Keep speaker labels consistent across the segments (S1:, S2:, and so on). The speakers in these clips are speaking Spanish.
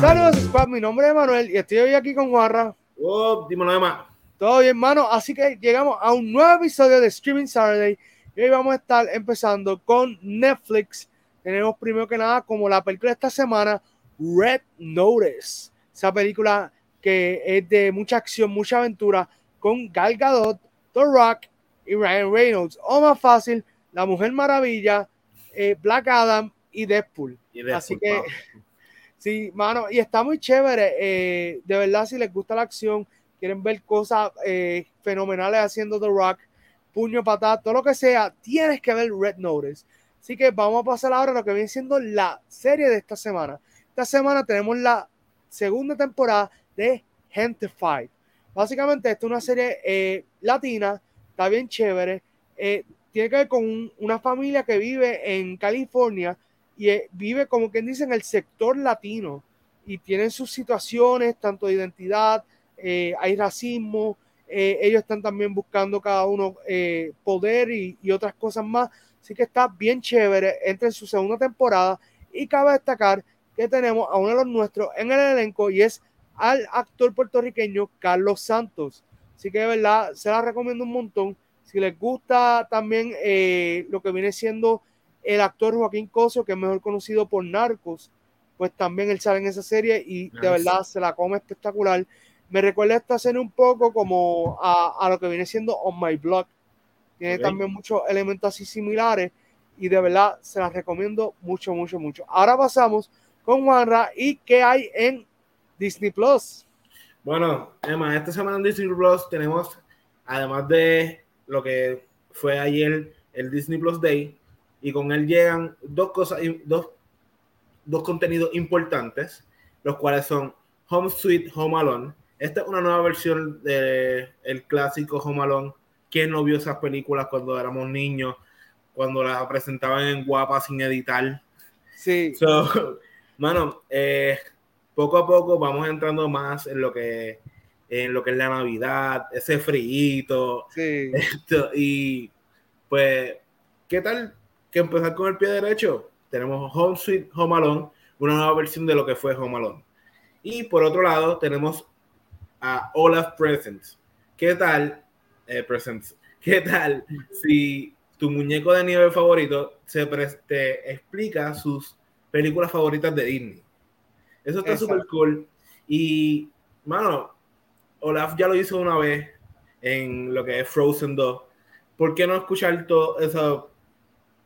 S1: Saludos, Squad. Mi nombre es Manuel y estoy hoy aquí con Juarra.
S2: Oh, dímelo demás.
S1: Todo bien, hermano. Así que llegamos a un nuevo episodio de Streaming Saturday. Y hoy vamos a estar empezando con Netflix. Tenemos primero que nada como la película de esta semana, Red Notice. Esa película que es de mucha acción, mucha aventura, con Gal Gadot, The Rock y Ryan Reynolds. O más fácil, La Mujer Maravilla, eh, Black Adam y Deadpool.
S2: Y Deadpool,
S1: Así que,
S2: wow.
S1: sí, mano, y está muy chévere. eh, de verdad, si les gusta la acción, quieren ver cosas eh, fenomenales haciendo The Rock, puño, patada, todo lo que sea, tienes que ver Red Notice. Así que vamos a pasar ahora a lo que viene siendo la serie de esta semana. Esta semana tenemos la segunda temporada de Fight. Básicamente, esta es una serie eh, latina, está bien chévere. tiene que ver con un- una familia que vive en California y eh, vive, como quien dice, en el sector latino. Y tienen sus situaciones, tanto de identidad, eh, hay racismo, eh, ellos están también buscando cada uno eh, poder y, y otras cosas más. Así que está bien chévere, entra en su segunda temporada y cabe destacar que tenemos a uno de los nuestros en el elenco y es al actor puertorriqueño Carlos Santos. Así que de verdad se la recomiendo un montón. Si les gusta también eh, lo que viene siendo el actor Joaquín Cosio, que es mejor conocido por Narcos, pues también él sale en esa serie y de verdad se la come espectacular. Me recuerda esta serie un poco como a, a lo que viene siendo On My Block. Tiene también muchos elementos así similares y de verdad se las recomiendo mucho, mucho, mucho. Ahora pasamos con Juanra y qué hay en Disney Plus.
S2: Bueno, Emma, esta semana en Disney Plus tenemos, además de lo que fue ayer el Disney Plus Day, y con él llegan dos cosas, dos, dos contenidos importantes, los cuales son Home Sweet Home Alone. Esta es una nueva versión del el clásico Home Alone. ¿Quién no vio esas películas cuando éramos niños? Cuando las presentaban en guapa sin editar.
S1: Sí,
S2: So, mano, eh, poco a poco vamos entrando más en lo que en lo que es la Navidad, ese frío
S1: sí.
S2: y pues, ¿qué tal que empezar con el pie derecho? Tenemos Home Sweet Home Alone, una nueva versión de lo que fue Home Alone. Y por otro lado tenemos a Olaf Presents. ¿Qué tal? eh, Presents. ¿Qué tal si tu muñeco de nieve favorito se te explica sus películas favoritas de Disney? Eso está súper cool. Y, mano, Olaf ya lo hizo una vez en lo que es Frozen 2. ¿Por qué no escuchar toda esa,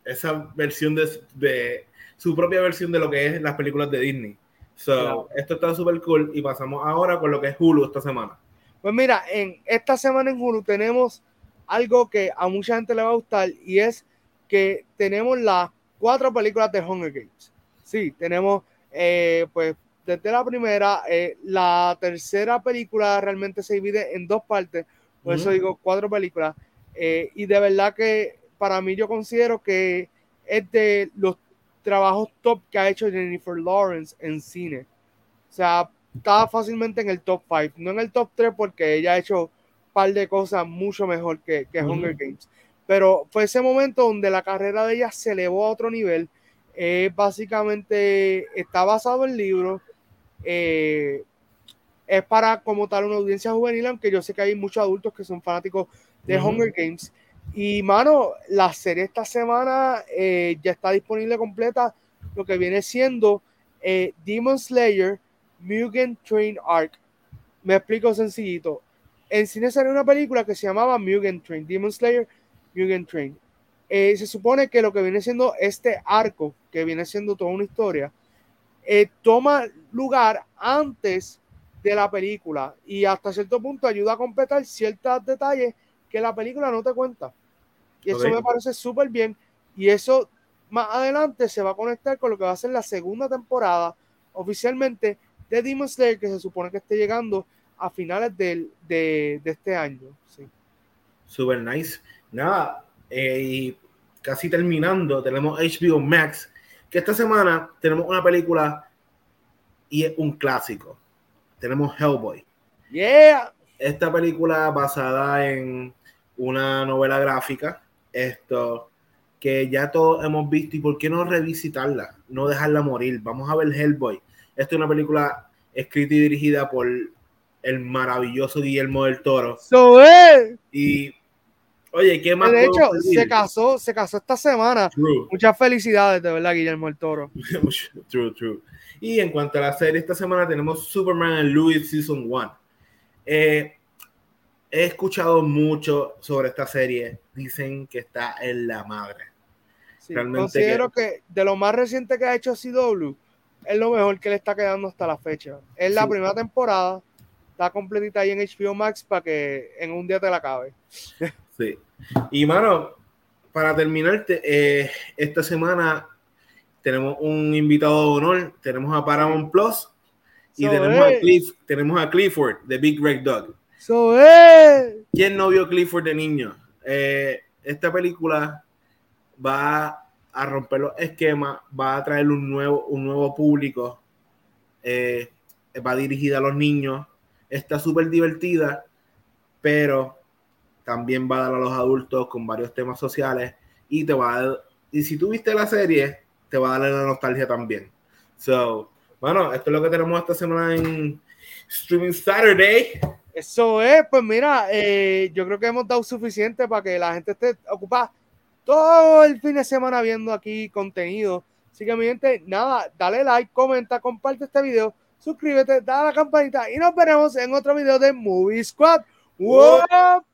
S2: esa versión de, de su propia versión de lo que es las películas de Disney? So,
S1: Claro.
S2: esto está súper cool. Y pasamos ahora con lo que es Hulu esta semana.
S1: Pues mira, en esta semana en Hulu tenemos algo que a mucha gente le va a gustar y es que tenemos las cuatro películas de Hunger Games. Sí, tenemos eh, pues desde la primera, eh, la tercera película realmente se divide en dos partes, por eso
S2: Ujú.
S1: digo cuatro películas. eh, y de verdad que para mí yo considero que es de los trabajos top que ha hecho Jennifer Lawrence en cine. O sea, está fácilmente en el top 5, no en el top 3 porque ella ha hecho un par de cosas mucho mejor que. Hunger Games. Pero fue ese momento donde la carrera de ella se elevó a otro nivel. Eh, básicamente está basado en libros. eh, es para como tal una audiencia juvenil, aunque yo sé que hay muchos adultos que son fanáticos de. Hunger Games. Y mano, la serie esta semana eh, ya está disponible completa, lo que viene siendo eh, Demon Slayer Mugen Train Arc. Me explico sencillito. En cine salió una película que se llamaba Mugen Train, Demon Slayer Mugen Train. Eh, se supone que lo que viene siendo este arco, que viene siendo toda una historia, eh, toma lugar antes de la película y hasta cierto punto ayuda a completar ciertos detalles que la película no te cuenta. Y eso me parece súper bien. Y eso más adelante se va a conectar con lo que va a ser la segunda temporada oficialmente de Demon Slayer, que se supone que esté llegando a finales del- de, de este año. Sí.
S2: Super nice. Nada, eh, y casi terminando, tenemos HBO Max, que esta semana tenemos una película y es un clásico. Tenemos Hellboy.
S1: Yeah.
S2: Esta película basada en una novela gráfica, esto que ya todos hemos visto y por qué no revisitarla, no dejarla morir. Vamos a ver Hellboy, Esta es una película escrita y dirigida por el maravilloso Guillermo del Toro.
S1: So.
S2: Y oye, ¿qué más?
S1: De hecho,
S2: pedir?
S1: se casó, se casó esta semana.
S2: True.
S1: Muchas felicidades, de verdad, Guillermo el Toro.
S2: true, true. Y en cuanto a la serie, esta semana tenemos Superman and Louis Season 1. Eh, he escuchado mucho sobre esta serie. Dicen que está en la madre.
S1: Sí,
S2: Realmente
S1: considero que... de lo más reciente que ha hecho CW, es lo mejor que le está quedando hasta la fecha. Es la
S2: Sí.
S1: primera temporada, está completita ahí en HBO Max para que en un día te la acabe.
S2: Sí. Y mano, para terminar, te- eh, esta semana tenemos un invitado de honor. Tenemos a Paramount Plus y
S1: So
S2: tenemos a. Cliff, tenemos a Clifford, de Big Red Dog.
S1: Es.
S2: ¿Quién no vio Clifford de niño? Eh, esta película va a romper los esquemas, va a traer un nuevo, un nuevo público, eh, va dirigida a los niños, está súper divertida, pero también va a dar a los adultos con varios temas sociales y te va a y si tú viste la serie, te va a dar la nostalgia también. So, bueno, esto es lo que tenemos esta semana en Streaming Saturday.
S1: Eso es, pues mira, eh, yo creo que hemos dado suficiente para que la gente esté ocupada todo el fin de semana viendo aquí contenido. Así que mi gente, nada, dale like, comenta, comparte este video, suscríbete, dale a la campanita y nos veremos en otro video de Movie Squad. ¡Wow!